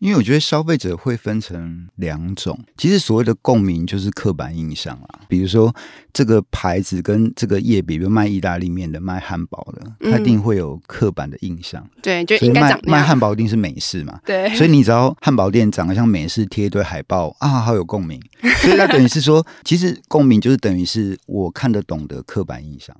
因为我觉得消费者会分成两种，其实所谓的共鸣就是刻板印象啊。比如说这个牌子跟这个业比，比如卖意大利面的、卖汉堡的，它一定会有刻板的印象。嗯、对，就应该卖卖汉堡一定是美式嘛。对，所以你只要汉堡店长得像美式，贴一堆海报啊，好有共鸣。所以它等于是说，其实共鸣就是等于是我看得懂的刻板印象。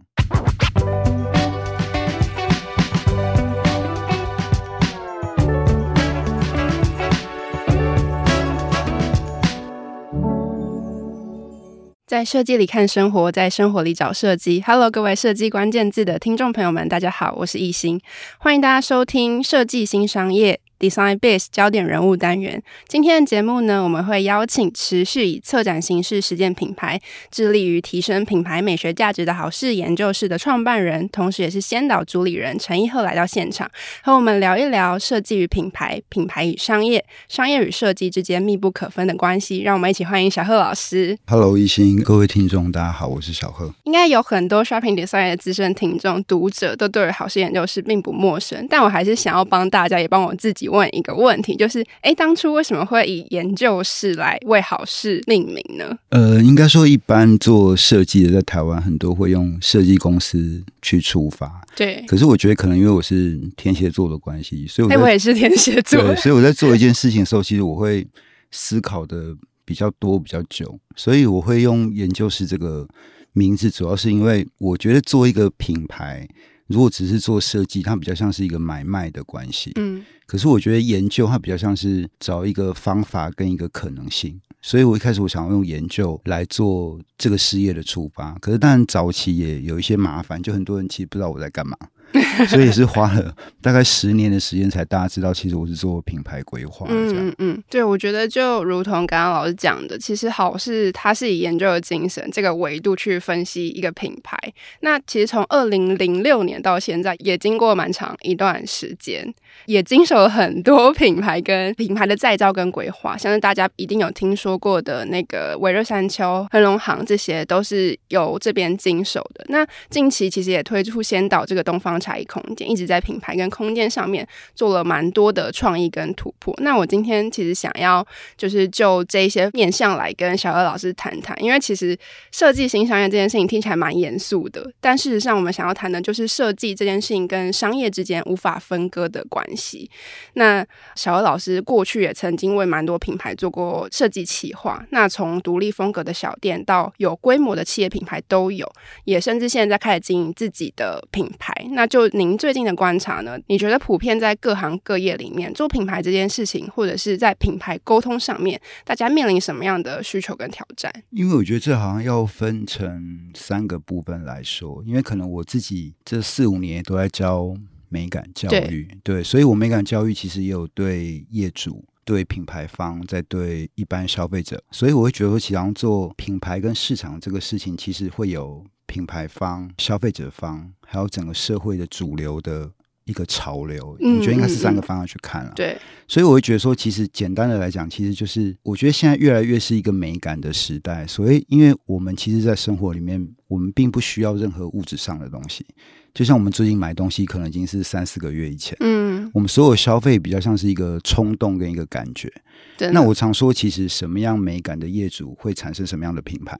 在设计里看生活，在生活里找设计。Hello，各位设计关键字的听众朋友们，大家好，我是艺兴，欢迎大家收听设计新商业。Design Base 焦点人物单元，今天的节目呢，我们会邀请持续以策展形式实践品牌，致力于提升品牌美学价值的好事研究室的创办人，同时也是先导主理人陈一鹤来到现场，和我们聊一聊设计与品牌、品牌与商业、商业与设计之间密不可分的关系。让我们一起欢迎小贺老师。Hello，一心，各位听众，大家好，我是小贺。应该有很多 Shopping Design 的资深听众、读者都对于好事研究室并不陌生，但我还是想要帮大家，也帮我自己。问一个问题，就是，哎，当初为什么会以研究室来为好事命名呢？呃，应该说，一般做设计的，在台湾很多会用设计公司去出发。对。可是我觉得，可能因为我是天蝎座的关系，所以我，我也是天蝎座，对，所以我在做一件事情的时候，其实我会思考的比较多、比较久，所以我会用研究室这个名字，主要是因为我觉得做一个品牌。如果只是做设计，它比较像是一个买卖的关系。嗯，可是我觉得研究它比较像是找一个方法跟一个可能性。所以我一开始我想要用研究来做这个事业的出发。可是当然早期也有一些麻烦，就很多人其实不知道我在干嘛。所以也是花了大概十年的时间，才大家知道，其实我是做品牌规划。嗯嗯嗯，对，我觉得就如同刚刚老师讲的，其实好事它是以研究的精神这个维度去分析一个品牌。那其实从二零零六年到现在，也经过蛮长一段时间，也经手了很多品牌跟品牌的再造跟规划。相信大家一定有听说过的那个微热山丘、恒隆行，这些都是由这边经手的。那近期其实也推出先导这个东方。差异空间一直在品牌跟空间上面做了蛮多的创意跟突破。那我今天其实想要就是就这一些面向来跟小贺老师谈谈，因为其实设计新商业这件事情听起来蛮严肃的，但事实上我们想要谈的就是设计这件事情跟商业之间无法分割的关关系。那小贺老师过去也曾经为蛮多品牌做过设计企划，那从独立风格的小店到有规模的企业品牌都有，也甚至现在在开始经营自己的品牌。那就您最近的观察呢？你觉得普遍在各行各业里面做品牌这件事情，或者是在品牌沟通上面，大家面临什么样的需求跟挑战？因为我觉得这好像要分成三个部分来说，因为可能我自己这四五年都在教美感教育，对，对，所以我美感教育其实也有对业主、对品牌方，在对一般消费者，所以我会觉得说，其实做品牌跟市场这个事情，其实会有。品牌方、消费者方，还有整个社会的主流的一个潮流，我觉得应该是三个方向去看了。对，所以我会觉得说，其实简单的来讲，其实就是我觉得现在越来越是一个美感的时代。所以，因为我们其实，在生活里面，我们并不需要任何物质上的东西。就像我们最近买东西，可能已经是三四个月以前。嗯，我们所有消费比较像是一个冲动跟一个感觉。对。那我常说，其实什么样美感的业主会产生什么样的品牌？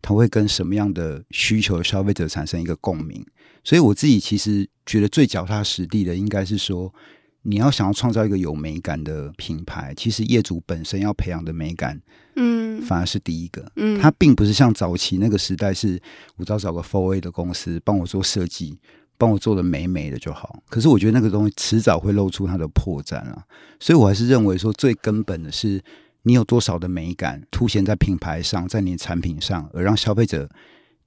他会跟什么样的需求的消费者产生一个共鸣？所以我自己其实觉得最脚踏实地的，应该是说，你要想要创造一个有美感的品牌，其实业主本身要培养的美感，嗯，反而是第一个。嗯，它并不是像早期那个时代，是我只要找个 fora 的公司帮我做设计，帮我做的美美的就好。可是我觉得那个东西迟早会露出它的破绽啊。所以我还是认为说，最根本的是。你有多少的美感凸显在品牌上，在你的产品上，而让消费者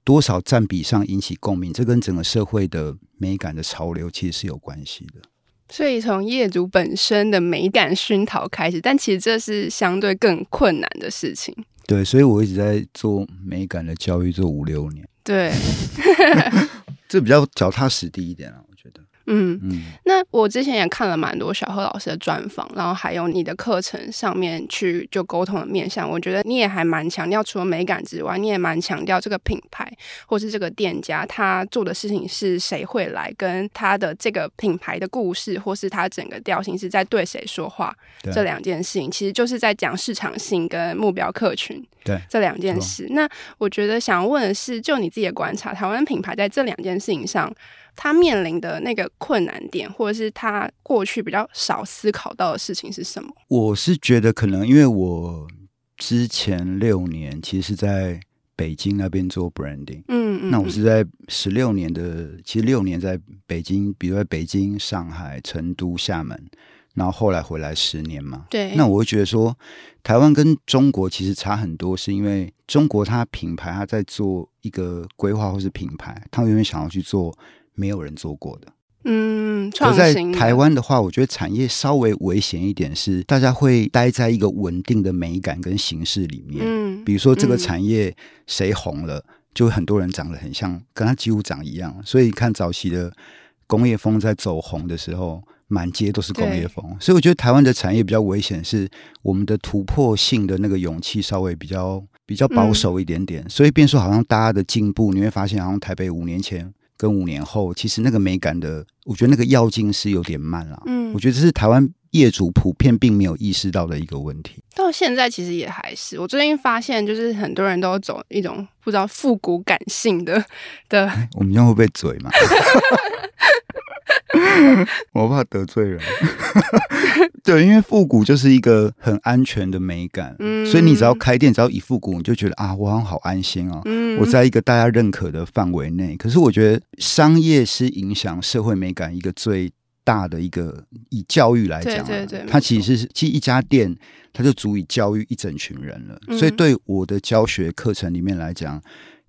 多少占比上引起共鸣？这跟整个社会的美感的潮流其实是有关系的。所以从业主本身的美感熏陶开始，但其实这是相对更困难的事情。对，所以我一直在做美感的教育，做五六年。对，这比较脚踏实地一点啊。嗯嗯。那我之前也看了蛮多小贺老师的专访，然后还有你的课程上面去就沟通的面向，我觉得你也还蛮强调，除了美感之外，你也蛮强调这个品牌或是这个店家他做的事情是谁会来，跟他的这个品牌的故事，或是他整个调性是在对谁说话，这两件事情其实就是在讲市场性跟目标客群。对这两件事，那我觉得想问的是，就你自己的观察，台湾品牌在这两件事情上，他面临的那个困难点，或者是他过去比较少思考到的事情是什么？我是觉得可能因为我之前六年其实是在北京那边做 branding，嗯嗯，那我是在十六年的，其实六年在北京，比如在北京、上海、成都、厦门。然后后来回来十年嘛，对，那我会觉得说，台湾跟中国其实差很多，是因为中国它品牌它在做一个规划或是品牌，它永远想要去做没有人做过的，嗯，创新。在台湾的话，我觉得产业稍微危险一点是，大家会待在一个稳定的美感跟形式里面，嗯，比如说这个产业谁红了，嗯、就很多人长得很像，跟他几乎长一样，所以你看早期的工业风在走红的时候。满街都是工业风，所以我觉得台湾的产业比较危险，是我们的突破性的那个勇气稍微比较比较保守一点点。嗯、所以变说好像大家的进步，你会发现好像台北五年前跟五年后，其实那个美感的，我觉得那个要进是有点慢了。嗯，我觉得这是台湾业主普遍并没有意识到的一个问题。到现在其实也还是，我最近发现就是很多人都走一种不知道复古感性的的。我们这样会不会嘴嘛？我怕得罪人，对，因为复古就是一个很安全的美感，嗯，所以你只要开店，只要以复古，你就觉得啊，我好像好安心哦，嗯，我在一个大家认可的范围内。可是我觉得商业是影响社会美感一个最大的一个，以教育来讲，对对对，它其实是其实一家店，它就足以教育一整群人了。嗯，所以对我的教学课程里面来讲。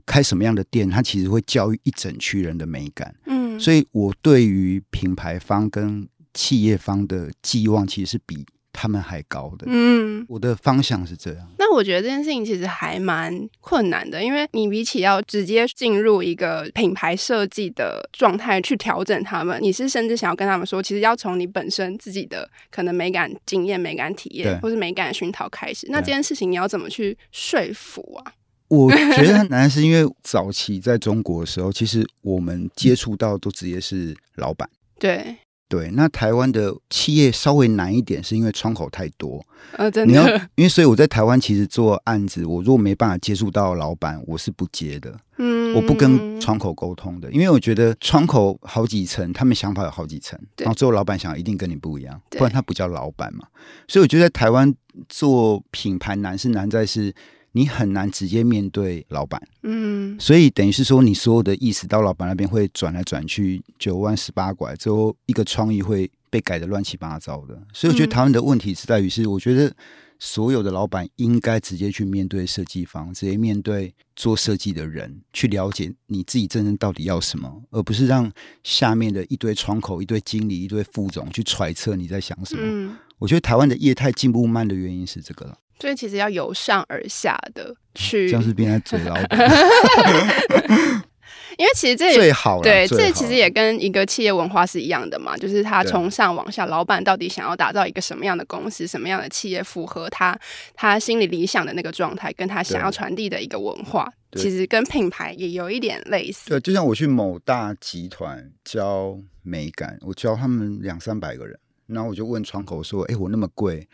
开什么样的店，它其实会教育一整区人的美感。嗯，所以我对于品牌方跟企业方的寄望，其实是比他们还高的。嗯，我的方向是这样。那我觉得这件事情其实还蛮困难的，因为你比起要直接进入一个品牌设计的状态去调整他们，你是甚至想要跟他们说，其实要从你本身自己的可能美感经验、美感体验，或是美感熏陶开始。那这件事情你要怎么去说服啊？我觉得很难，是因为早期在中国的时候，其实我们接触到都直接是老板。对对，那台湾的企业稍微难一点，是因为窗口太多。呃，真的。你要，因为所以我在台湾其实做案子，我如果没办法接触到老板，我是不接的。嗯，我不跟窗口沟通的，因为我觉得窗口好几层，他们想法有好几层，然后最后老板想一定跟你不一样，不然他不叫老板嘛。所以我觉得在台湾做品牌难是难在是。你很难直接面对老板，嗯，所以等于是说，你所有的意思到老板那边会转来转去，九弯十八拐，最后一个创意会被改的乱七八糟的。所以我觉得台湾的问题是在于是，我觉得所有的老板应该直接去面对设计方，直接面对做设计的人，去了解你自己真正到底要什么，而不是让下面的一堆窗口、一堆经理、一堆副总去揣测你在想什么。嗯，我觉得台湾的业态进步慢的原因是这个了。所以其实要由上而下的去，这样是变成嘴老板。因为其实这也最好对，这其实也跟一个企业文化是一样的嘛，就是他从上往下，老板到底想要打造一个什么样的公司，什么样的企业，符合他他心里理想的那个状态，跟他想要传递的一个文化，其实跟品牌也有一点类似。对，就像我去某大集团教美感，我教他们两三百个人。然后我就问窗口说：“哎，我那么贵，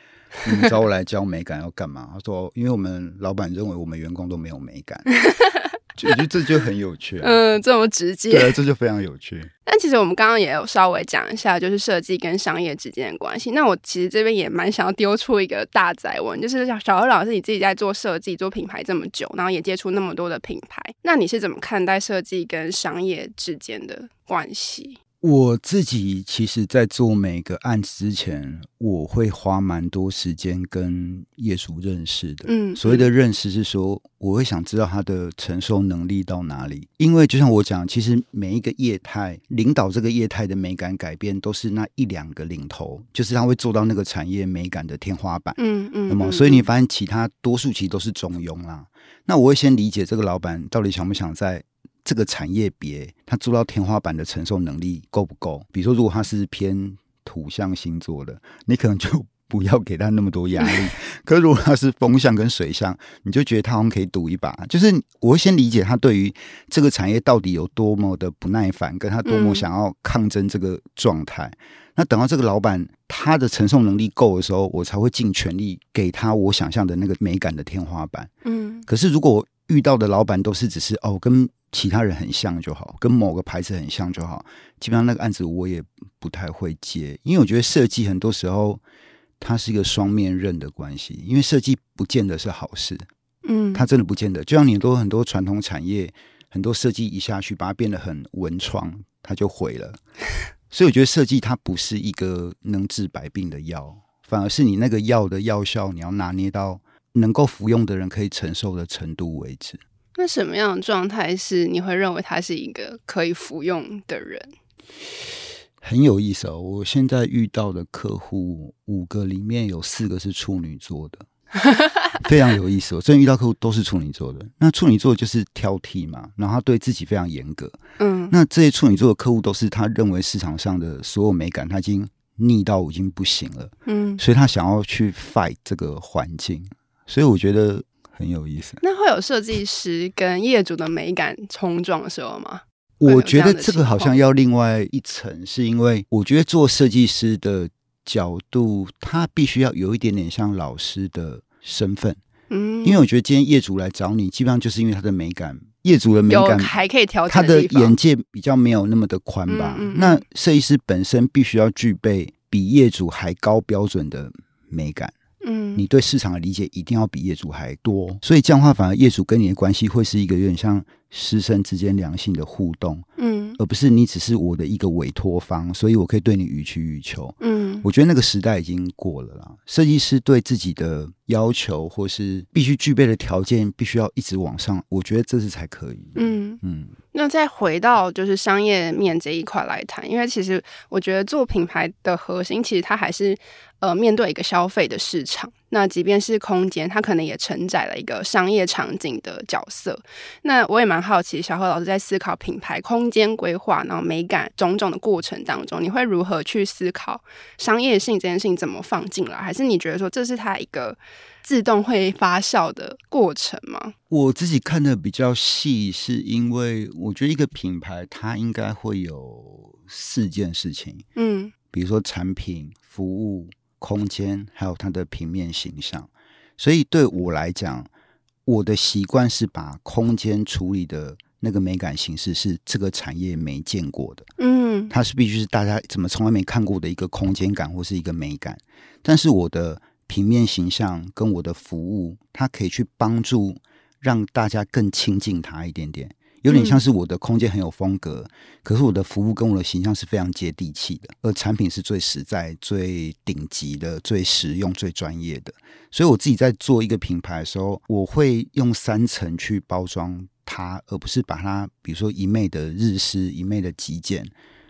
你们找我来教美感要干嘛？” 他说：“因为我们老板认为我们员工都没有美感。”就我觉得这就很有趣，嗯，这么直接，对，这就非常有趣。但其实我们刚刚也有稍微讲一下，就是设计跟商业之间的关系。那我其实这边也蛮想要丢出一个大宅问，就是小小贺老师，你自己在做设计、做品牌这么久，然后也接触那么多的品牌，那你是怎么看待设计跟商业之间的关系？我自己其实，在做每个案子之前，我会花蛮多时间跟业主认识的。嗯，所谓的认识是说，我会想知道他的承受能力到哪里。因为就像我讲，其实每一个业态领导这个业态的美感改变，都是那一两个领头，就是他会做到那个产业美感的天花板。嗯嗯。那么，所以你发现其他多数其实都是中庸啦。那我会先理解这个老板到底想不想在。这个产业别它做到天花板的承受能力够不够？比如说，如果它是偏土象星座的，你可能就不要给他那么多压力。可是如果他是风象跟水象，你就觉得他好像可以赌一把。就是我会先理解他对于这个产业到底有多么的不耐烦，跟他多么想要抗争这个状态。嗯、那等到这个老板他的承受能力够的时候，我才会尽全力给他我想象的那个美感的天花板。嗯。可是如果遇到的老板都是只是哦跟其他人很像就好，跟某个牌子很像就好，基本上那个案子我也不太会接，因为我觉得设计很多时候。它是一个双面刃的关系，因为设计不见得是好事，嗯，它真的不见得。就像你多很多传统产业，很多设计一下去把它变得很文创，它就毁了。所以我觉得设计它不是一个能治百病的药，反而是你那个药的药效，你要拿捏到能够服用的人可以承受的程度为止。那什么样的状态是你会认为他是一个可以服用的人？很有意思哦！我现在遇到的客户五个里面有四个是处女座的，非常有意思。我真的遇到客户都是处女座的。那处女座就是挑剔嘛，然后他对自己非常严格。嗯，那这些处女座的客户都是他认为市场上的所有美感他已经腻到已经不行了。嗯，所以他想要去 fight 这个环境。所以我觉得很有意思。那会有设计师跟业主的美感冲撞的时候吗？我觉得这个好像要另外一层，是因为我觉得做设计师的角度，他必须要有一点点像老师的身份。嗯，因为我觉得今天业主来找你，基本上就是因为他的美感，业主的美感还可以调整，他的眼界比较没有那么的宽吧。嗯嗯嗯，那设计师本身必须要具备比业主还高标准的美感。嗯，你对市场的理解一定要比业主还多，所以这样的话，反而业主跟你的关系会是一个有点像师生之间良性的互动，嗯，而不是你只是我的一个委托方，所以我可以对你予取予求，嗯，我觉得那个时代已经过了啦。设计师对自己的要求或是必须具备的条件，必须要一直往上，我觉得这是才可以，嗯嗯。那再回到就是商业面这一块来谈，因为其实我觉得做品牌的核心，其实它还是。呃，面对一个消费的市场，那即便是空间，它可能也承载了一个商业场景的角色。那我也蛮好奇，小何老师在思考品牌空间规划，然后美感种种的过程当中，你会如何去思考商业性这件事情怎么放进来？还是你觉得说这是它一个自动会发酵的过程吗？我自己看的比较细，是因为我觉得一个品牌它应该会有四件事情，嗯，比如说产品、服务。空间还有它的平面形象，所以对我来讲，我的习惯是把空间处理的那个美感形式是这个产业没见过的，嗯，它是必须是大家怎么从来没看过的一个空间感或是一个美感。但是我的平面形象跟我的服务，它可以去帮助让大家更亲近它一点点。有点像是我的空间很有风格，嗯，可是我的服务跟我的形象是非常接地气的，而产品是最实在、最顶级的、最实用、最专业的。所以我自己在做一个品牌的时候，我会用三层去包装它，而不是把它，比如说一昧的日式、一昧的极简。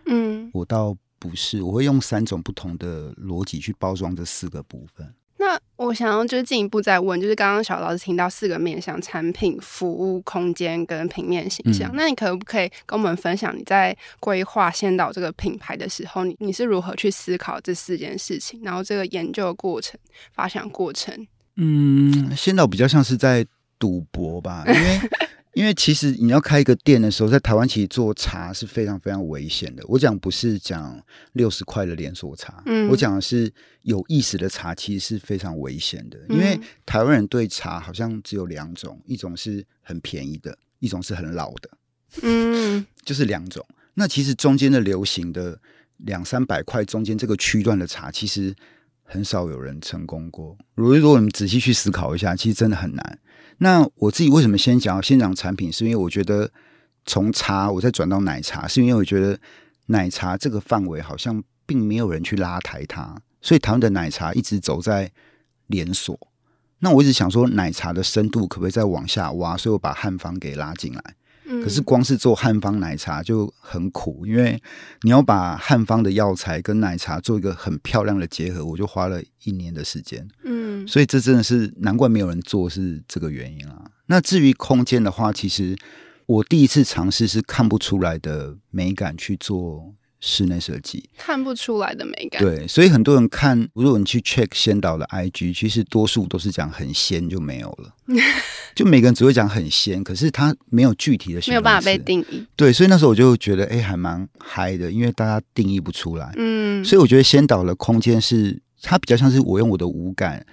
嗯，我倒不是，我会用三种不同的逻辑去包装这四个部分。那我想要就是进一步再问，就是刚刚小老师听到四个面向：产品、服务、空间跟平面形象。嗯、那你可不可以跟我们分享你在规划先导这个品牌的时候，你你是如何去思考这四件事情？然后这个研究过程、发想过程？嗯，先导比较像是在赌博吧，因为。因为其实你要开一个店的时候，在台湾其实做茶是非常非常危险的。我讲不是讲六十块的连锁茶，嗯，我讲的是有意思的茶，其实是非常危险的。因为台湾人对茶好像只有两种，一种是很便宜的，一种是很老的，嗯，就是两种。那其实中间的流行的两三百块中间这个区段的茶，其实很少有人成功过。如果如果你们仔细去思考一下，其实真的很难。那我自己为什么先讲先讲产品？是因为我觉得从茶我再转到奶茶，是因为我觉得奶茶这个范围好像并没有人去拉抬它，所以台湾的奶茶一直走在连锁。那我一直想说，奶茶的深度可不可以再往下挖？所以我把汉方给拉进来。可是光是做汉方奶茶就很苦，因为你要把汉方的药材跟奶茶做一个很漂亮的结合，我就花了一年的时间。嗯，所以这真的是难怪没有人做，是这个原因啊。那至于空间的话，其实我第一次尝试是看不出来的美感去做室内设计，看不出来的美感。对，所以很多人看，如果你去 check 先导的 IG，其实多数都是讲很仙就没有了，就每个人只会讲很仙，可是他没有具体的形，没有办法被定义。对，所以那时候我就觉得，哎、欸，还蛮嗨的，因为大家定义不出来。嗯，所以我觉得先导的空间是，它比较像是我用我的五感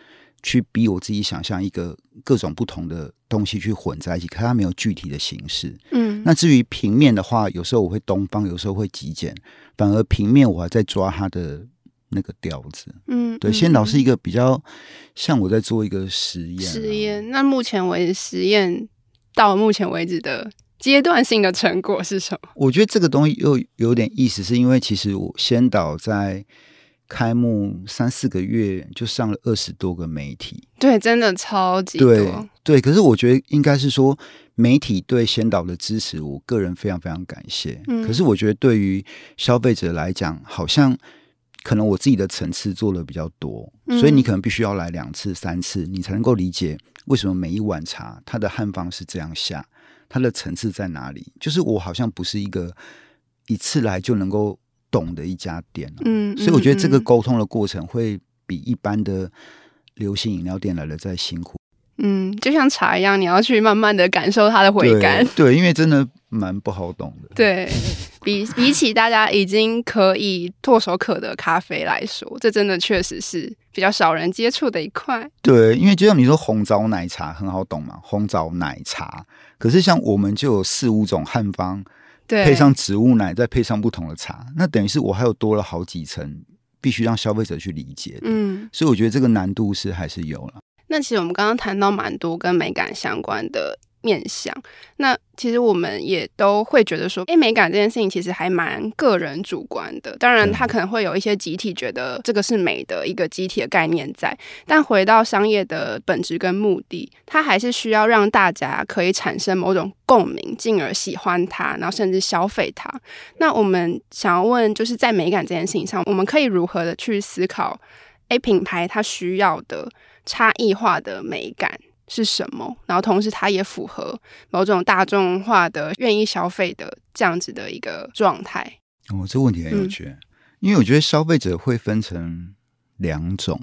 去逼我自己想象一个各种不同的东西去混在一起，可它没有具体的形式。嗯，那至于平面的话，有时候我会东方，有时候会极简。反而平面我还在抓它的那个调子，嗯，对，先导是一个比较像我在做一个实验，实验。那目前为止实验到目前为止的阶段性的成果是什么？我觉得这个东西又有点意思，是因为其实我先导在开幕三四个月就上了二十多个媒体，对，真的超级多，对，对。可是我觉得应该是说。媒体对先导的支持，我个人非常非常感谢。嗯，可是我觉得对于消费者来讲，好像可能我自己的层次做的比较多，嗯，所以你可能必须要来两次、三次，你才能够理解为什么每一碗茶它的汉方是这样下，它的层次在哪里。就是我好像不是一个一次来就能够懂的一家店，嗯，所以我觉得这个沟通的过程会比一般的流行饮料店来的再辛苦。嗯，就像茶一样，你要去慢慢的感受它的回甘。对，因为真的蛮不好懂的。对，比比起大家已经可以唾手可得咖啡来说，这真的确实是比较少人接触的一块。对，因为就像你说红枣奶茶很好懂嘛，红枣奶茶。可是像我们就有四五种汉方，对，配上植物奶，再配上不同的茶，那等于是我还有多了好几层，必须让消费者去理解。嗯，所以我觉得这个难度是还是有了。那其实我们刚刚谈到蛮多跟美感相关的面向，那其实我们也都会觉得说，哎，美感这件事情其实还蛮个人主观的。当然，它可能会有一些集体觉得这个是美的一个集体的概念在，但回到商业的本质跟目的，它还是需要让大家可以产生某种共鸣，进而喜欢它，然后甚至消费它。那我们想要问，就是在美感这件事情上，我们可以如何的去思考？哎，品牌它需要的。差异化的美感是什么？然后同时，它也符合某种大众化的愿意消费的这样子的一个状态。哦，这个问题很有趣，嗯，因为我觉得消费者会分成两种。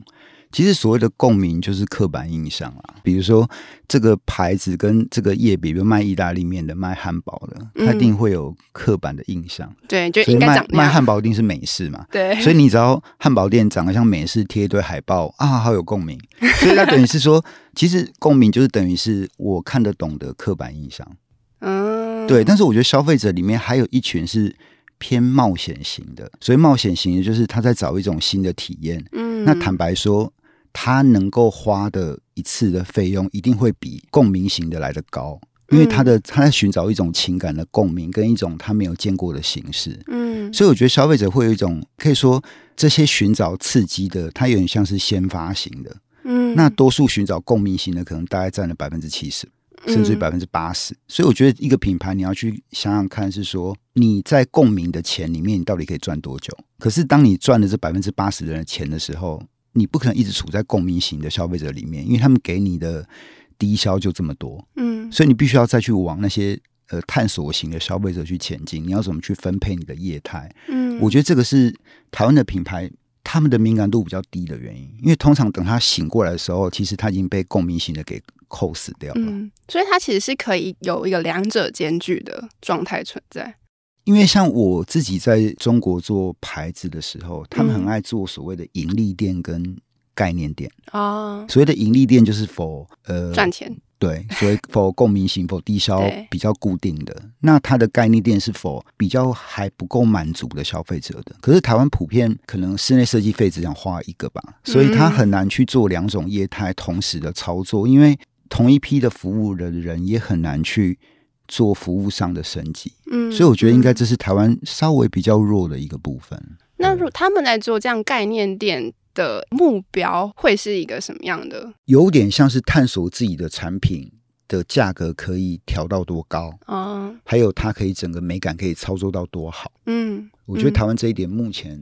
其实所谓的共鸣就是刻板印象啦，比如说这个牌子跟这个业比，比如卖意大利面的、卖汉堡的，它一定会有刻板的印象。嗯、对，就应该长卖卖汉堡一定是美式嘛。对，所以你只要汉堡店长得像美式，贴一堆海报啊，好有共鸣。所以那等于是说，其实共鸣就是等于是我看得懂的刻板印象。嗯，对。但是我觉得消费者里面还有一群是偏冒险型的，所以冒险型的就是他在找一种新的体验。嗯，那坦白说。他能够花的一次的费用一定会比共鸣型的来的高，因为他的他在寻找一种情感的共鸣，跟一种他没有见过的形式。嗯，所以我觉得消费者会有一种可以说这些寻找刺激的，它有点像是先发型的。嗯，那多数寻找共鸣型的，可能大概占了百分之七十，甚至于百分之八十。所以我觉得一个品牌你要去想想看，是说你在共鸣的钱里面，你到底可以赚多久？可是当你赚了这百分之八十的人的钱的时候，你不可能一直处在共鸣型的消费者里面，因为他们给你的低消就这么多，嗯，所以你必须要再去往那些呃探索型的消费者去前进。你要怎么去分配你的业态？嗯，我觉得这个是台湾的品牌他们的敏感度比较低的原因，因为通常等他醒过来的时候，其实他已经被共鸣型的给扣死掉了。嗯，所以它其实是可以有一个两者兼具的状态存在。因为像我自己在中国做牌子的时候，他们很爱做所谓的盈利店跟概念店啊。所谓的盈利店就是 for 呃赚钱，对，所以 for 共鸣型 for 低消比较固定的。那它的概念店是 for 比较还不够满足的消费者的。可是台湾普遍可能室内设计费只想花一个吧，所以他很难去做两种业态同时的操作，因为同一批的服务的人也很难去。做服务上的升级，嗯，所以我觉得应该这是台湾稍微比较弱的一个部分。那如他们来做这样概念店的目标会是一个什么样的？有点像是探索自己的产品的价格可以调到多高啊，还有它可以整个美感可以操作到多好。嗯，我觉得台湾这一点目前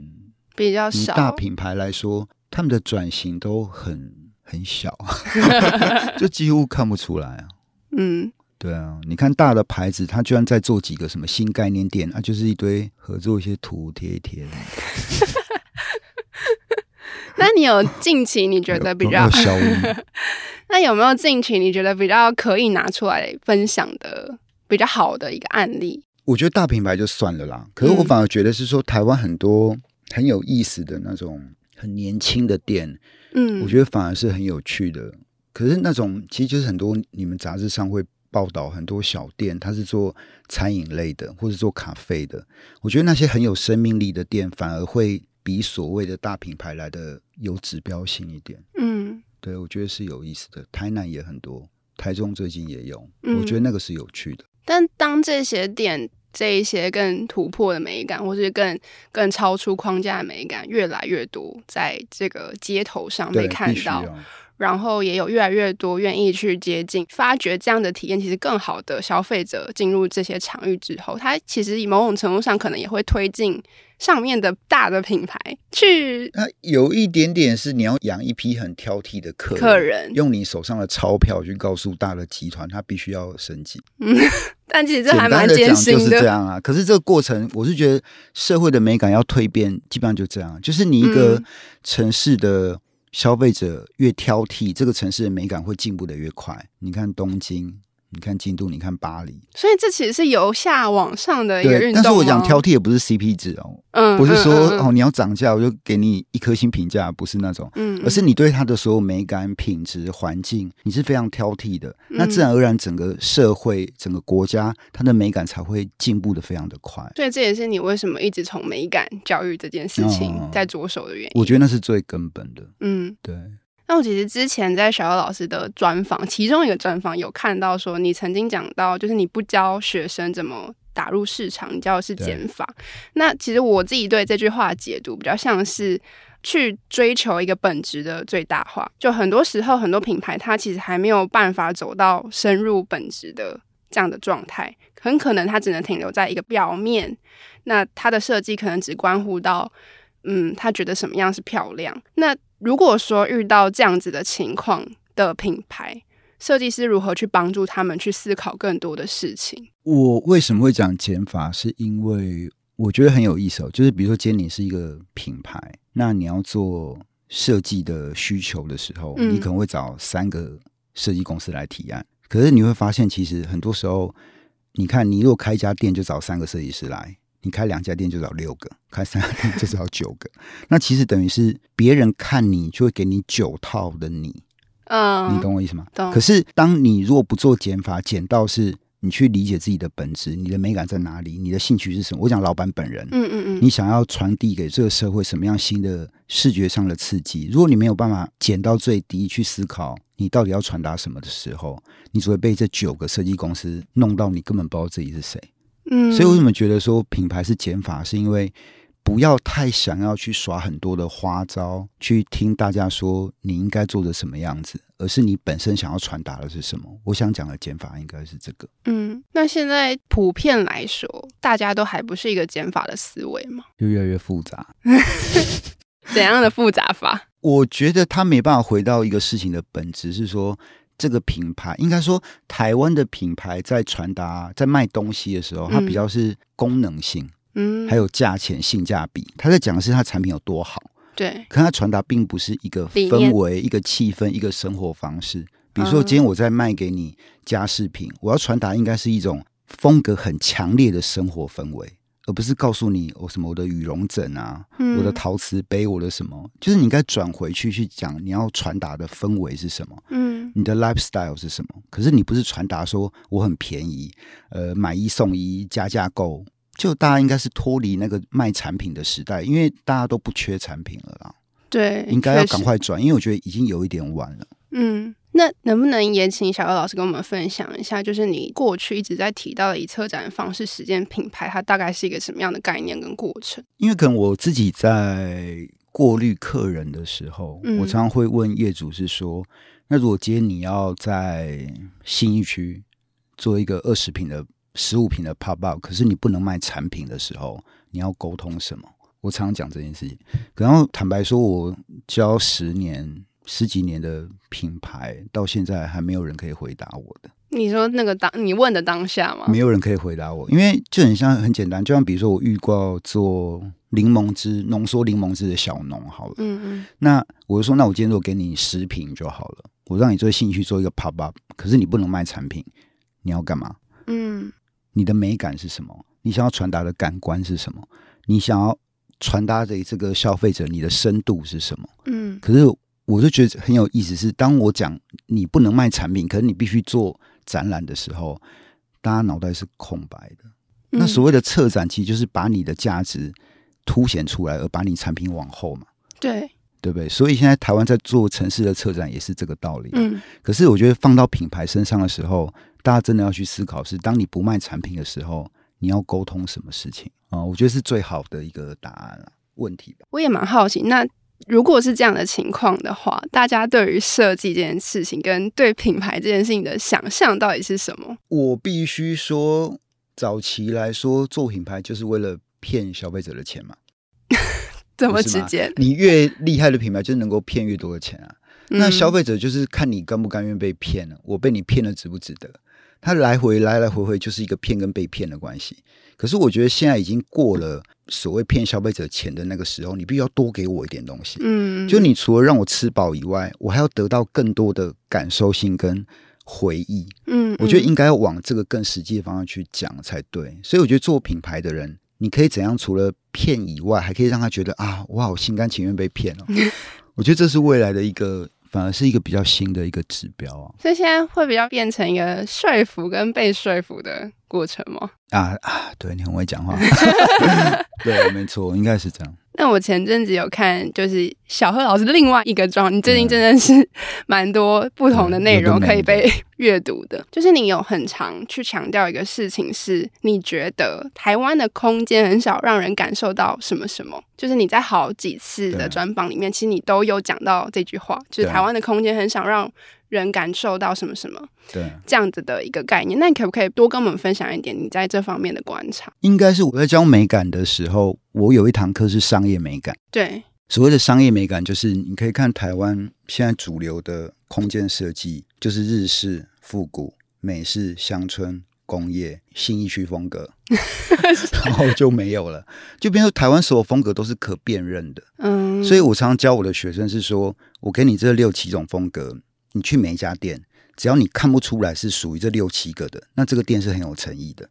比较少。大品牌来说，他们的转型都很很小，就几乎看不出来啊。嗯。对啊，你看大的牌子，他居然在做几个什么新概念店，它、啊、就是一堆合作一些图贴一贴。那你有近期你觉得比较 那有没有近期你觉得比较可以拿出来分享的比较好的一个案例？我觉得大品牌就算了啦，可是我反而觉得是说台湾很多很有意思的那种很年轻的店，嗯，我觉得反而是很有趣的。可是那种其实就是很多你们杂志上会。报道很多小店，它是做餐饮类的，或是做咖啡的。我觉得那些很有生命力的店，反而会比所谓的大品牌来的有指标性一点。嗯，对，我觉得是有意思的。台南也很多，台中最近也有，我觉得那个是有趣的。嗯，但当这些店这一些更突破的美感，或是更更超出框架的美感，越来越多，在这个街头上被看到。然后也有越来越多愿意去接近、发掘这样的体验，其实更好的消费者进入这些场域之后，它其实以某种程度上可能也会推进上面的大的品牌去。那有一点点是你要养一批很挑剔的客人，客人用你手上的钞票去告诉大的集团，他必须要升级。嗯，但其实这还蛮艰辛的。就是这样啊。可是这个过程，我是觉得社会的美感要蜕变，基本上就这样，就是你一个城市的。消费者越挑剔，这个城市的美感会进步的越快。你看东京。你看京都，你看巴黎，所以这其实是由下往上的一个运动。但是我讲挑剔也不是 CP 值哦，嗯，不是说嗯嗯嗯哦你要涨价我就给你一颗星评价，不是那种，嗯，嗯，而是你对它的所有美感、品质、环境，你是非常挑剔的，嗯、那自然而然整个社会、整个国家它的美感才会进步的非常的快。所以这也是你为什么一直从美感教育这件事情在着手的原因。我觉得那是最根本的，嗯，对。那我其实之前在小姚老师的专访，其中一个专访有看到说，你曾经讲到，就是你不教学生怎么打入市场，你教的是减法。那其实我自己对这句话的解读比较像是去追求一个本质的最大化。就很多时候，很多品牌它其实还没有办法走到深入本质的这样的状态，很可能它只能停留在一个表面。那它的设计可能只关乎到，嗯，他觉得什么样是漂亮。那如果说遇到这样子的情况的品牌设计师，如何去帮助他们去思考更多的事情？我为什么会讲减法？是因为我觉得很有意思哦。就是比如说，今天你是一个品牌，那你要做设计的需求的时候，你可能会找三个设计公司来提案。可是你会发现，其实很多时候，你看，你如果开一家店，就找三个设计师来。你开两家店就找六个，开三家店就找九个。那其实等于是别人看你就会给你九套的你，嗯，你懂我意思吗？懂。可是当你如果不做减法，减到是你去理解自己的本质，你的美感在哪里，你的兴趣是什么？我讲老板本人，嗯嗯嗯，你想要传递给这个社会什么样新的视觉上的刺激？如果你没有办法减到最低去思考你到底要传达什么的时候，你只会被这九个设计公司弄到你根本不知道自己是谁。嗯，所以为什么觉得说品牌是减法？是因为不要太想要去耍很多的花招，去听大家说你应该做的什么样子，而是你本身想要传达的是什么。我想讲的减法应该是这个。嗯，那现在普遍来说，大家都还不是一个减法的思维吗？就越来越复杂。怎样的复杂法？我觉得他没办法回到一个事情的本质，是说。这个品牌应该说，台湾的品牌在传达、在卖东西的时候，它比较是功能性，嗯，还有价钱、性价比。他在讲的是它产品有多好，对。可它传达并不是一个氛围、一个气氛、一个生活方式。比如说，今天我在卖给你家饰品，我要传达应该是一种风格很强烈的生活氛围。而不是告诉你我什么我的羽绒枕啊，嗯、我的陶瓷杯，我的什么，就是你应该转回去去讲你要传达的氛围是什么，嗯，你的 lifestyle 是什么？可是你不是传达说我很便宜，呃，买一送一加价购，就大家应该是脱离那个卖产品的时代，因为大家都不缺产品了啦，对，应该要赶快转，因为我觉得已经有一点晚了，嗯。那能不能也请小优老师跟我们分享一下，就是你过去一直在提到的以策展的方式实践品牌，它大概是一个什么样的概念跟过程？因为可能我自己在过滤客人的时候，嗯、我常常会问业主是说，那如果今天你要在新一区做一个二十平的十五平的 pop up，可是你不能卖产品的时候，你要沟通什么？我常常讲这件事情，然后坦白说，我教十年。十几年的品牌到现在还没有人可以回答我的，你说那个当你问的当下吗？没有人可以回答我，因为就很像很简单，就像比如说我遇过做柠檬汁浓缩柠檬汁的小农，好了，嗯嗯，那我就说，那我今天如果给你十瓶就好了，我让你做兴趣做一个 pop up，可是你不能卖产品，你要干嘛？嗯，你的美感是什么？你想要传达的感官是什么？你想要传达给这个消费者你的深度是什么？嗯，可是我就觉得很有意思，是当我讲你不能卖产品，可是你必须做展览的时候，大家脑袋是空白的。那所谓的策展，其实就是把你的价值凸显出来，而把你产品往后嘛。对，对不对？所以现在台湾在做城市的策展，也是这个道理。嗯，可是我觉得放到品牌身上的时候，大家真的要去思考是：当你不卖产品的时候，你要沟通什么事情啊？我觉得是最好的一个答案了，问题吧。我也蛮好奇，那如果是这样的情况的话，大家对于设计这件事情跟对品牌这件事情的想象到底是什么？我必须说，早期来说做品牌就是为了骗消费者的钱嘛。怎么直接？你越厉害的品牌，就是能够骗越多的钱啊。嗯、那消费者就是看你甘不甘愿被骗了，我被你骗了值不值得？他来回来来回回就是一个骗跟被骗的关系。可是我觉得现在已经过了所谓骗消费者钱的那个时候，你必须要多给我一点东西。嗯，就你除了让我吃饱以外，我还要得到更多的感受性跟回忆。嗯，我觉得应该要往这个更实际的方向去讲才对。所以我觉得做品牌的人，你可以怎样？除了骗以外，还可以让他觉得啊，我好心甘情愿被骗了。我觉得这是未来的一个。反而是一个比较新的一个指标啊，所以现在会比较变成一个说服跟被说服的过程吗？啊啊，对，你很会讲话，对，没错，应该是这样。那我前阵子有看，就是小贺老师另外一个专，你最近真的是 蛮多不同的内容可以被 阅读的。就是你有很常去强调一个事情，是你觉得台湾的空间很少让人感受到什么什么。就是你在好几次的专访里面，其实你都有讲到这句话，就是台湾的空间很少让人感受到什么什么，对，这样子的一个概念。那你可不可以多跟我们分享一点你在这方面的观察？应该是我在教美感的时候，我有一堂课是商业美感。对，所谓的商业美感，就是你可以看台湾现在主流的空间设计，就是日式、复古、美式、乡村、工业、新义区风格，然后就没有了。就变成台湾所有风格都是可辨认的。嗯，所以我常常教我的学生是说，我给你这六七种风格。你去每一家店，只要你看不出来是属于这六七个的，那这个店是很有诚意的。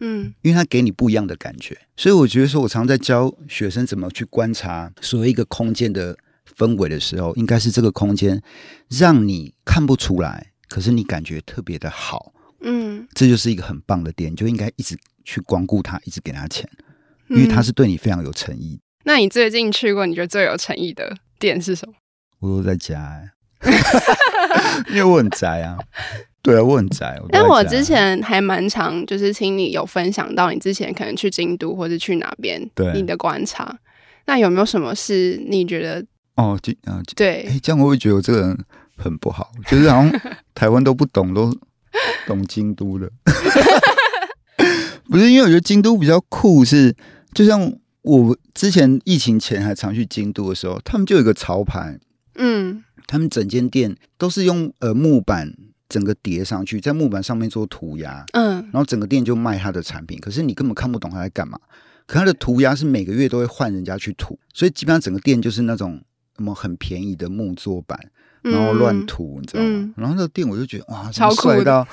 嗯，因为它给你不一样的感觉，所以我觉得说，我常在教学生怎么去观察所谓一个空间的氛围的时候，应该是这个空间让你看不出来，可是你感觉特别的好。嗯，这就是一个很棒的店，就应该一直去光顾它，一直给他钱，因为他是对你非常有诚意。嗯。那你最近去过你觉得最有诚意的店是什么？我都在家欸。因为我很宅啊，对啊，我很宅。但我之前还蛮常，就是听你有分享到你之前可能去京都或者去哪边，对你的观察。那有没有什么是你觉得？哦，京啊，对，哎，这样我会觉得我这个人很不好？就是好像 台湾都不懂，都 懂京都的。不是，因为我觉得京都比较酷是，是就像我之前疫情前还常去京都的时候，他们就有一个潮牌，嗯。他们整间店都是用呃木板整个叠上去，在木板上面做涂鸦，嗯，然后整个店就卖他的产品。可是你根本看不懂他在干嘛。可他的涂鸦是每个月都会换人家去涂，所以基本上整个店就是那种什么很便宜的木作板，然后乱涂，你知道吗？嗯、然后那个店我就觉得哇，超帅到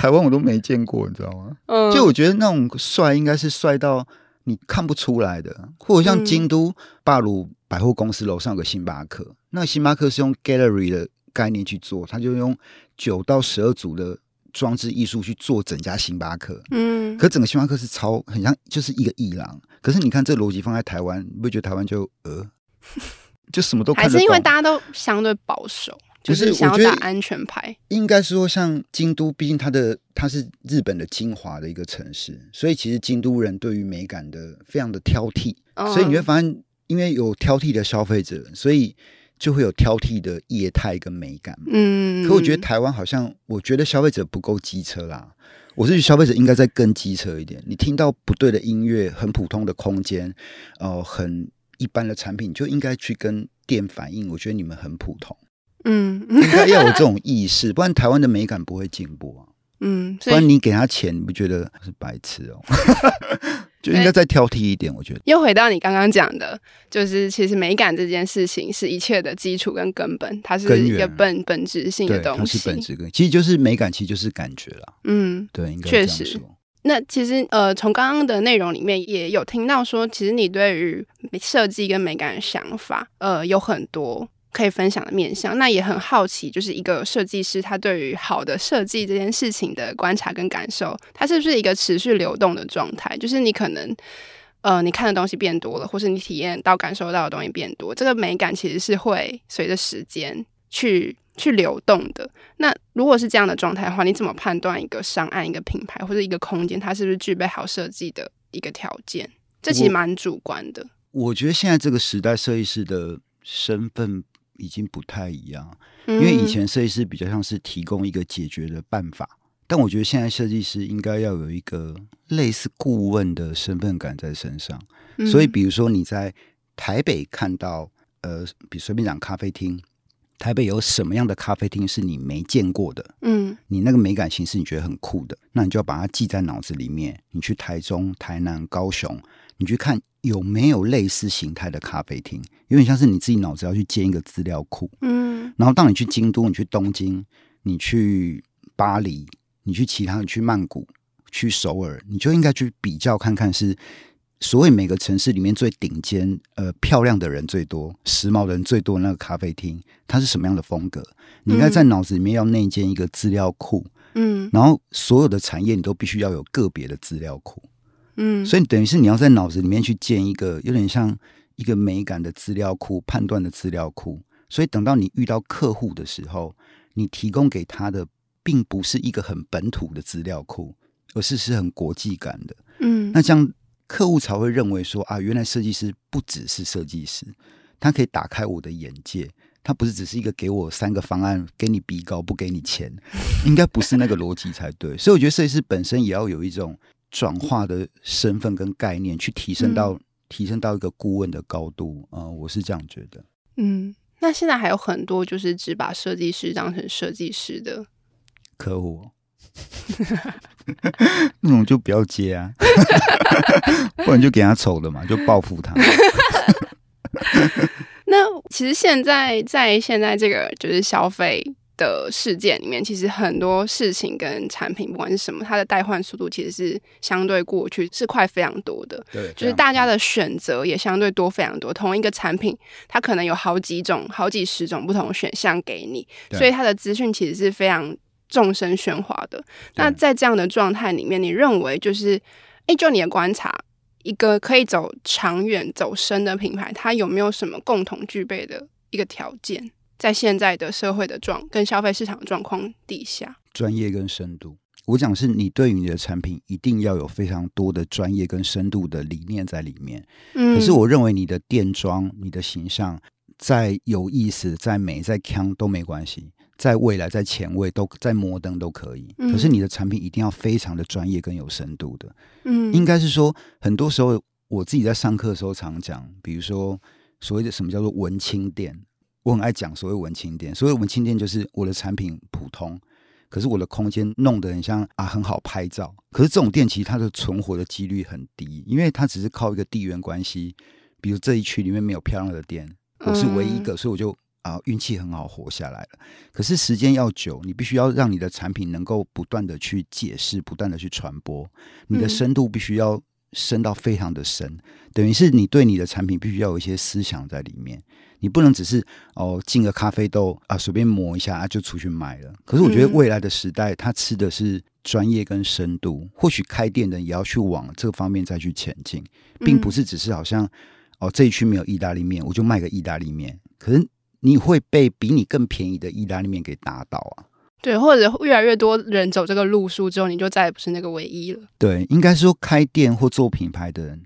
台湾我都没见过，你知道吗？嗯、就我觉得那种帅应该是帅到你看不出来的，或者像京都霸鲁百货公司楼上有个星巴克。那星巴克是用 gallery 的概念去做，他就用九到十二组的装置艺术去做整家星巴克。嗯，可整个星巴克是超很像，就是一个艺廊。可是你看这逻辑放在台湾，你不会觉得台湾就呃，就什么都？还是因为大家都相对保守，就是想要打安全牌。应该说，像京都，毕竟它的它是日本的精华的一个城市，所以其实京都人对于美感的非常的挑剔。嗯，所以你会发现，因为有挑剔的消费者，所以。就会有挑剔的业态跟美感，嗯，可我觉得台湾好像，我觉得消费者不够机车啦。我是觉得消费者应该再更机车一点。你听到不对的音乐，很普通的空间，呃，很一般的产品，就应该去跟店反映。我觉得你们很普通，嗯，应该要有这种意识，不然台湾的美感不会进步啊。嗯，不然你给他钱，你不觉得是白痴哦？就应该再挑剔一点，我觉得。又回到你刚刚讲的，就是其实美感这件事情是一切的基础跟根本，它是一个本本质性的东西。它是本质根，其实就是美感，其实就是感觉了。嗯，对，应该。确实。那其实呃，从刚刚的内容里面也有听到说，其实你对于设计跟美感的想法，呃，有很多。可以分享的面向，那也很好奇，就是一个设计师他对于好的设计这件事情的观察跟感受，它是不是一个持续流动的状态？就是你可能，呃，你看的东西变多了，或是你体验到、感受到的东西变多，这个美感其实是会随着时间去去流动的。那如果是这样的状态的话，你怎么判断一个商案、一个品牌或者一个空间，它是不是具备好设计的一个条件？这其实蛮主观的。我，我觉得现在这个时代，设计师的身份。已经不太一样，因为以前设计师比较像是提供一个解决的办法，嗯、但我觉得现在设计师应该要有一个类似顾问的身份感在身上。嗯、所以，比如说你在台北看到，呃，比随便讲咖啡厅，台北有什么样的咖啡厅是你没见过的？嗯，你那个美感形式你觉得很酷的，那你就要把它记在脑子里面。你去台中、台南、高雄。你去看有没有类似形态的咖啡厅，有点像是你自己脑子要去建一个资料库。嗯，然后当你去京都、你去东京、你去巴黎、你去其他、你去曼谷、去首尔，你就应该去比较看看，是所谓每个城市里面最顶尖、呃漂亮的人最多、时髦的人最多的那个咖啡厅，它是什么样的风格？你应该在脑子里面要内建一个资料库。嗯，然后所有的产业你都必须要有个别的资料库。嗯，所以等于是你要在脑子里面去建一个有点像一个美感的资料库、判断的资料库。所以等到你遇到客户的时候，你提供给他的并不是一个很本土的资料库，而是是很国际感的。嗯，那这样客户才会认为说啊，原来设计师不只是设计师，他可以打开我的眼界，他不是只是一个给我三个方案，给你比高不给你钱，应该不是那个逻辑才对。所以我觉得设计师本身也要有一种。转化的身份跟概念，去提升到、嗯、提升到一个顾问的高度啊、呃，我是这样觉得。嗯，那现在还有很多就是只把设计师当成设计师的客户，那种就不要接啊，不然就给他丑的嘛，就报复他。那其实现在在现在这个就是消费。的事件里面，其实很多事情跟产品，不管是什么，它的代换速度其实是相对过去是快非常多的。对，就是大家的选择也相对多非常多。同一个产品，它可能有好几种、好几十种不同选项给你，所以它的资讯其实是非常众生喧哗的。那在这样的状态里面，你认为就是，哎，就你的观察，一个可以走长远、走深的品牌，它有没有什么共同具备的一个条件？在现在的社会的状跟消费市场状况底下，专业跟深度，我讲是你对于你的产品一定要有非常多的专业跟深度的理念在里面。嗯，可是我认为你的店装、你的形象再有意思、再美、再强都没关系，在未来、在前卫、都在摩登都可以。可是你的产品一定要非常的专业跟有深度的。嗯，应该是说，很多时候我自己在上课的时候常讲，比如说所谓的什么叫做文青店。我很爱讲所谓文青店，所谓文青店就是我的产品普通，可是我的空间弄得很像啊，很好拍照。可是这种店其实它的存活的几率很低，因为它只是靠一个地缘关系，比如这一区里面没有漂亮的店，我是唯一一个，所以我就啊运气很好活下来了。可是时间要久，你必须要让你的产品能够不断的去解释，不断的去传播，你的深度必须要深到非常的深，等于是你对你的产品必须要有一些思想在里面。你不能只是哦进个咖啡豆啊，随便磨一下啊就出去卖了。可是我觉得未来的时代，他吃的是专业跟深度。或许开店的也要去往这个方面再去前进，并不是只是好像哦这一区没有意大利面，我就卖个意大利面。可是你会被比你更便宜的意大利面给打倒啊！对，或者越来越多人走这个路数之后，你就再也不是那个唯一了。对，应该说开店或做品牌的人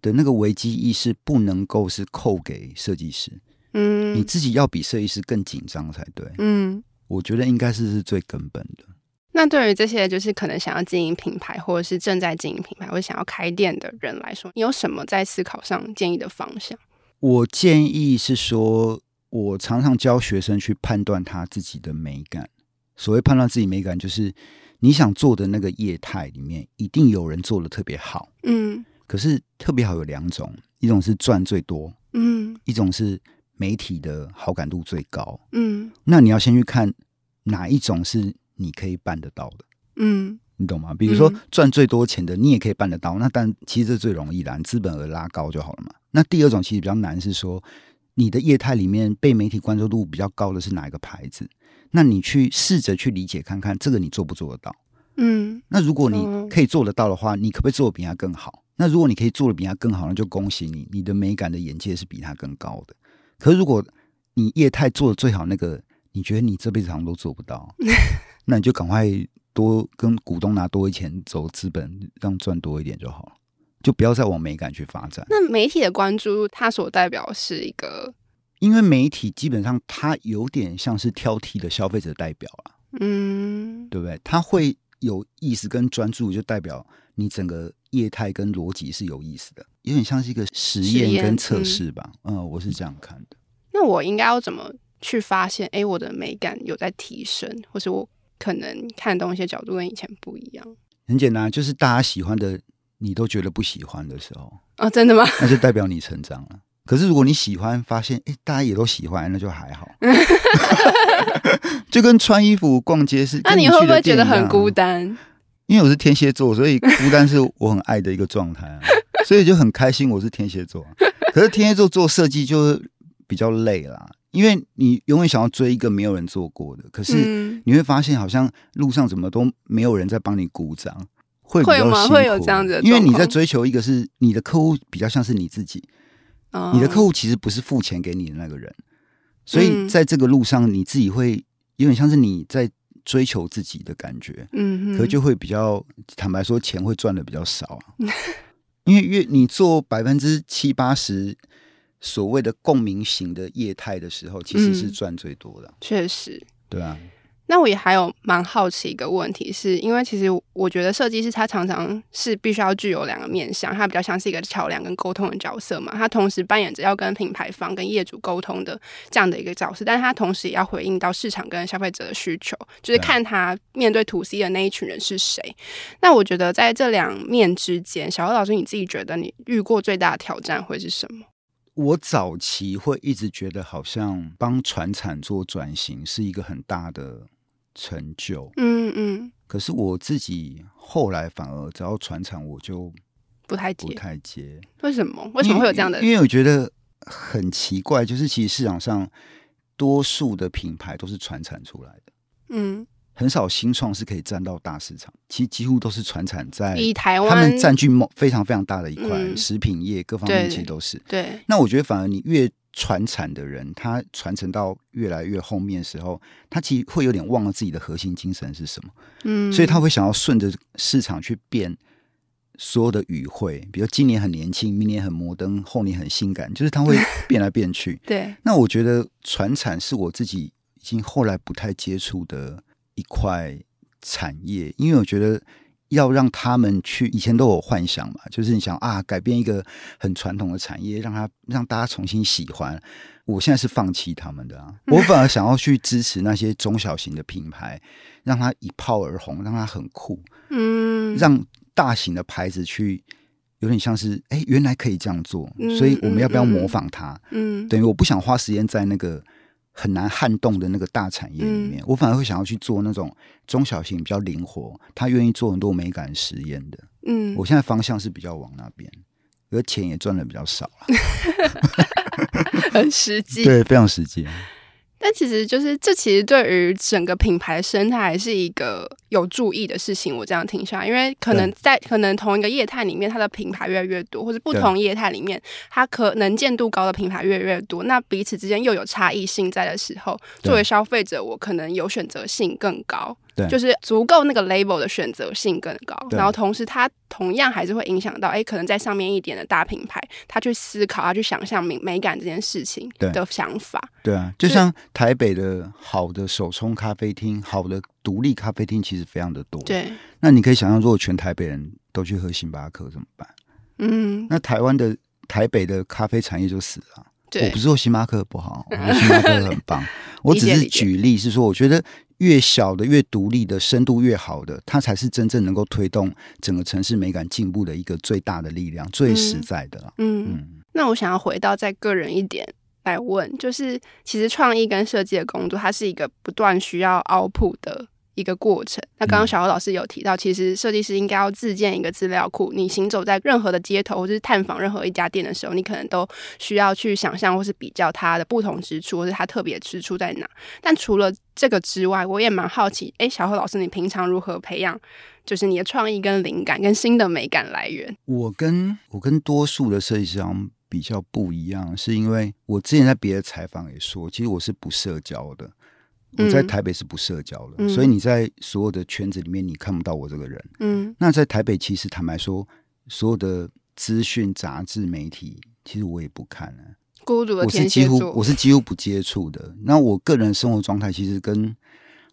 的那个危机意识不能够是扣给设计师。嗯，你自己要比设计师更紧张才对。嗯，我觉得应该是是最根本的。那对于这些就是可能想要经营品牌，或者是正在经营品牌，或者想要开店的人来说，你有什么在思考上建议的方向？我建议是说，我常常教学生去判断他自己的美感。所谓判断自己美感，就是你想做的那个业态里面，一定有人做的特别好。嗯，可是特别好有两种，一种是赚最多，嗯，一种是媒体的好感度最高。嗯，那你要先去看哪一种是你可以办得到的。嗯，你懂吗？比如说赚最多钱的，你也可以办得到。那但其实这最容易的，资本额拉高就好了嘛。那第二种其实比较难，是说你的业态里面被媒体关注度比较高的是哪一个牌子？那你去试着去理解看看，这个你做不做得到？嗯，那如果你可以做得到的话，你可不可以做的比他更好？那如果你可以做的比他更好，那就恭喜你，你的美感的眼界是比他更高的。可是如果你业态做的最好那个，你觉得你这辈子好像都做不到，那你就赶快多跟股东拿多一钱走资本，让赚多一点就好了，就不要再往美感去发展。那媒体的关注，它所代表是一个，因为媒体基本上它有点像是挑剔的消费者代表啊，嗯，对不对？它会有意思跟专注，就代表你整个业态跟逻辑是有意思的，有点像是一个实验跟测试吧。嗯，嗯，我是这样看的。那我应该要怎么去发现？哎，我的美感有在提升，或是我可能看东西的角度跟以前不一样？很简单，就是大家喜欢的，你都觉得不喜欢的时候，哦，真的吗？那就代表你成长了。可是如果你喜欢，发现哎，大家也都喜欢，那就还好。就跟穿衣服、逛街是，那你会不会觉得很孤单？因为我是天蝎座，所以孤单是我很爱的一个状态啊，所以就很开心。我是天蝎座，可是天蝎座做设计就比较累啦，因为你永远想要追一个没有人做过的，可是你会发现好像路上怎么都没有人在帮你鼓掌，会比较辛苦。会吗？会有这样子的？因为你在追求一个是你的客户，比较像是你自己。你的客户其实不是付钱给你的那个人，所以在这个路上，你自己会有点像是你在追求自己的感觉，嗯，可就会比较坦白说，钱会赚的比较少啊，因为越你做百分之七八十所谓的共鸣型的业态的时候，其实是赚最多的，确实，对啊。那我也还有蛮好奇一个问题是，是因为其实我觉得设计师他常常是必须要具有两个面向，他比较像是一个桥梁跟沟通的角色嘛，他同时扮演着要跟品牌方跟业主沟通的这样的一个角色，但是他同时也要回应到市场跟消费者的需求，就是看他面对 to C 的那一群人是谁。那我觉得在这两面之间，小欧老师你自己觉得你遇过最大的挑战会是什么？我早期会一直觉得好像帮船产做转型是一个很大的。成就，嗯嗯，可是我自己后来反而只要传产，我就不太接，不太接。为什么？为什么会有这样的？因为我觉得很奇怪，就是其实市场上多数的品牌都是传产出来的，嗯，很少新创是可以占到大市场，其实几乎都是传产在以台湾，他们占据某非常非常大的一块，嗯，食品业各方面其实都是。对，对，那我觉得反而你越传产的人，他传承到越来越后面的时候，他其实会有点忘了自己的核心精神是什么。嗯，所以他会想要顺着市场去变所有的语汇，比如今年很年轻，明年很摩登，后年很性感，就是他会变来变去。对，那我觉得传产是我自己已经后来不太接触的一块产业，因为我觉得。要让他们去，以前都有幻想嘛，就是你想啊，改变一个很传统的产业，让他让大家重新喜欢。我现在是放弃他们的啊，我反而想要去支持那些中小型的品牌，让它一炮而红，让它很酷。嗯，让大型的牌子去，有点像是哎，原来可以这样做，所以我们要不要模仿它？嗯，等于我不想花时间在那个。很难撼动的那个大产业里面，嗯，我反而会想要去做那种中小型比较灵活，他愿意做很多美感实验的。嗯，我现在方向是比较往那边，而钱也赚的比较少了，很实际，对，非常实际。但其实就是这，其实对于整个品牌生态还是一个有注意的事情。我这样听下来，因为可能在可能同一个业态里面，它的品牌越来越多，或者不同业态里面，它可能见度高的品牌越来越多，那彼此之间又有差异性在的时候，作为消费者，我可能有选择性更高。对，就是足够那个 label 的选择性更高，然后同时它同样还是会影响到，哎，可能在上面一点的大品牌，他去思考，他去想象美美感这件事情的想法。对啊，就像台北的好的手冲咖啡厅，好的独立咖啡厅其实非常的多。对，那你可以想象，如果全台北人都去喝星巴克怎么办？嗯，那台湾的台北的咖啡产业就死了。我不是说星巴克不好，我觉得星巴克很棒。我只是举例是说，我觉得越小的、越独立的、深度越好的，它才是真正能够推动整个城市美感进步的一个最大的力量，最实在的。嗯，嗯，那我想要回到再个人一点来问，就是其实创意跟设计的工作，它是一个不断需要 output 的。一个过程。那刚刚小欧老师有提到，其实设计师应该要自建一个资料库。你行走在任何的街头，或是探访任何一家店的时候，你可能都需要去想象或是比较它的不同之处，或是它特别之处在哪。但除了这个之外，我也蛮好奇，哎，小何老师，你平常如何培养，就是你的创意跟灵感跟新的美感来源？我跟我跟多数的设计师比较不一样，是因为我之前在别的采访也说，其实我是不社交的。我在台北是不社交的，嗯，所以你在所有的圈子里面，你看不到我这个人。嗯，那在台北，其实坦白说，所有的资讯、杂志、媒体，其实我也不看了。孤独的天蝎座，我是几乎我是几乎不接触的。那我个人生活状态，其实跟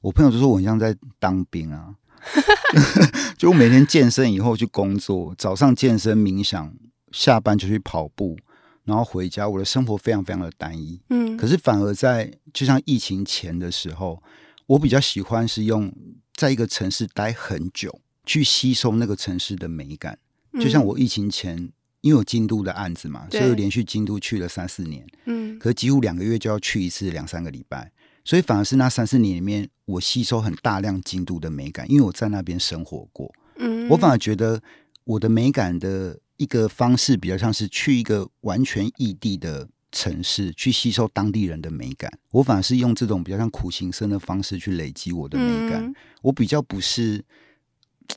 我朋友都说我很像在当兵啊，就我每天健身以后去工作，早上健身冥想，下班就去跑步。然后回家，我的生活非常非常的单一。嗯，可是反而在就像疫情前的时候，我比较喜欢是用在一个城市待很久，去吸收那个城市的美感。就像我疫情前，因为有京都的案子嘛，所以连续京都去了三四年。嗯，可是几乎两个月就要去一次，两三个礼拜，所以反而是那三四年里面，我吸收很大量京都的美感，因为我在那边生活过。嗯，我反而觉得我的美感的。一个方式比较像是去一个完全异地的城市，去吸收当地人的美感。我反而是用这种比较像苦行僧的方式去累积我的美感。嗯、我比较不是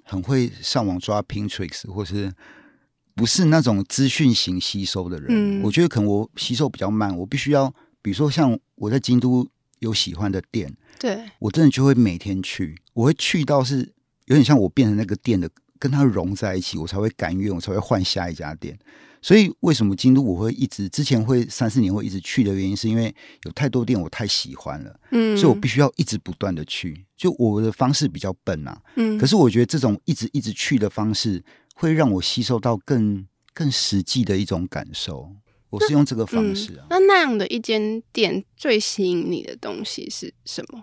很会上网抓 Pinterest，或是不是那种资讯型吸收的人。嗯、我觉得可能我吸收比较慢。我必须要，比如说像我在京都有喜欢的店，对，我真的就会每天去。我会去到是有点像我变成那个店的。跟它融在一起，我才会甘愿，我才会换下一家店。所以，为什么京都我会一直之前会三四年会一直去的原因，是因为有太多店我太喜欢了，嗯，所以我必须要一直不断的去。就我的方式比较笨啊，嗯，可是我觉得这种一直一直去的方式，会让我吸收到更更实际的一种感受。我是用这个方式啊。那、嗯、那样的一间店最吸引你的东西是什么？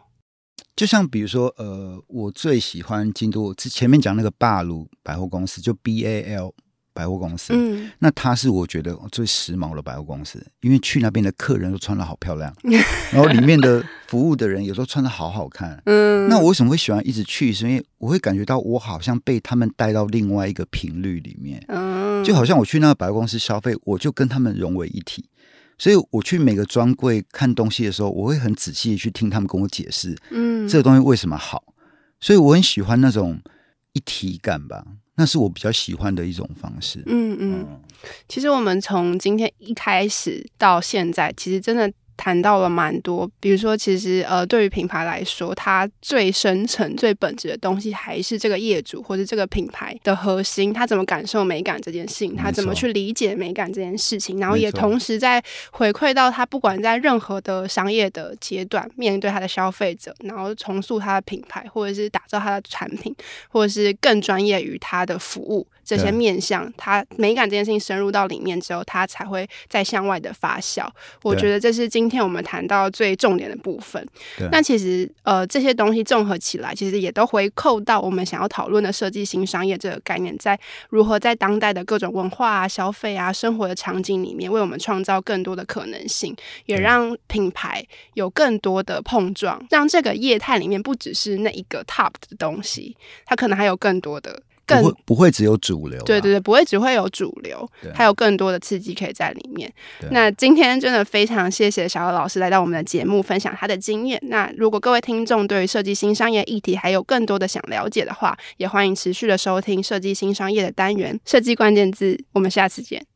就像比如说，呃，我最喜欢京都，之前面讲那个霸鲁百货公司，就 B A L 百货公司，嗯，那它是我觉得最时髦的百货公司，因为去那边的客人都穿的好漂亮，然后里面的服务的人有时候穿的好好看，嗯，那我为什么会喜欢一直去？是因为我会感觉到我好像被他们带到另外一个频率里面，嗯，就好像我去那个百货公司消费，我就跟他们融为一体。所以我去每个专柜看东西的时候，我会很仔细的去听他们跟我解释，嗯，这个东西为什么好。所以我很喜欢那种一体感吧，那是我比较喜欢的一种方式。嗯嗯，嗯，其实我们从今天一开始到现在，其实真的。谈到了蛮多，比如说，其实呃，对于品牌来说，它最深层、最本质的东西还是这个业主或者这个品牌的核心，他怎么感受美感这件事情，他怎么去理解美感这件事情，然后也同时在回馈到他，不管在任何的商业的阶段，面对他的消费者，然后重塑他的品牌，或者是打造他的产品，或者是更专业于他的服务。这些面向，它美感这件事情深入到里面之后，它才会再向外的发酵。我觉得这是今天我们谈到最重点的部分。那其实呃，这些东西综合起来，其实也都回扣到我们想要讨论的设计新商业这个概念，在如何在当代的各种文化啊、消费啊、生活的场景里面，为我们创造更多的可能性，也让品牌有更多的碰撞，让这个业态里面不只是那一个 top 的东西，它可能还有更多的。不会不会只有主流，对对对，不会只会有主流，还有更多的刺激可以在里面。那今天真的非常谢谢小欧老师来到我们的节目，分享他的经验。那如果各位听众对于设计新商业议题还有更多的想了解的话，也欢迎持续的收听设计新商业的单元，设计关键字。我们下次见。